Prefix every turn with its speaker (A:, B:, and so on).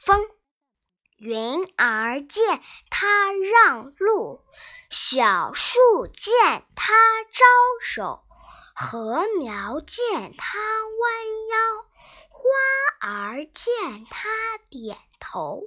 A: 风云儿见他让路，小树见他招手，禾苗见他弯腰，花儿见他点头。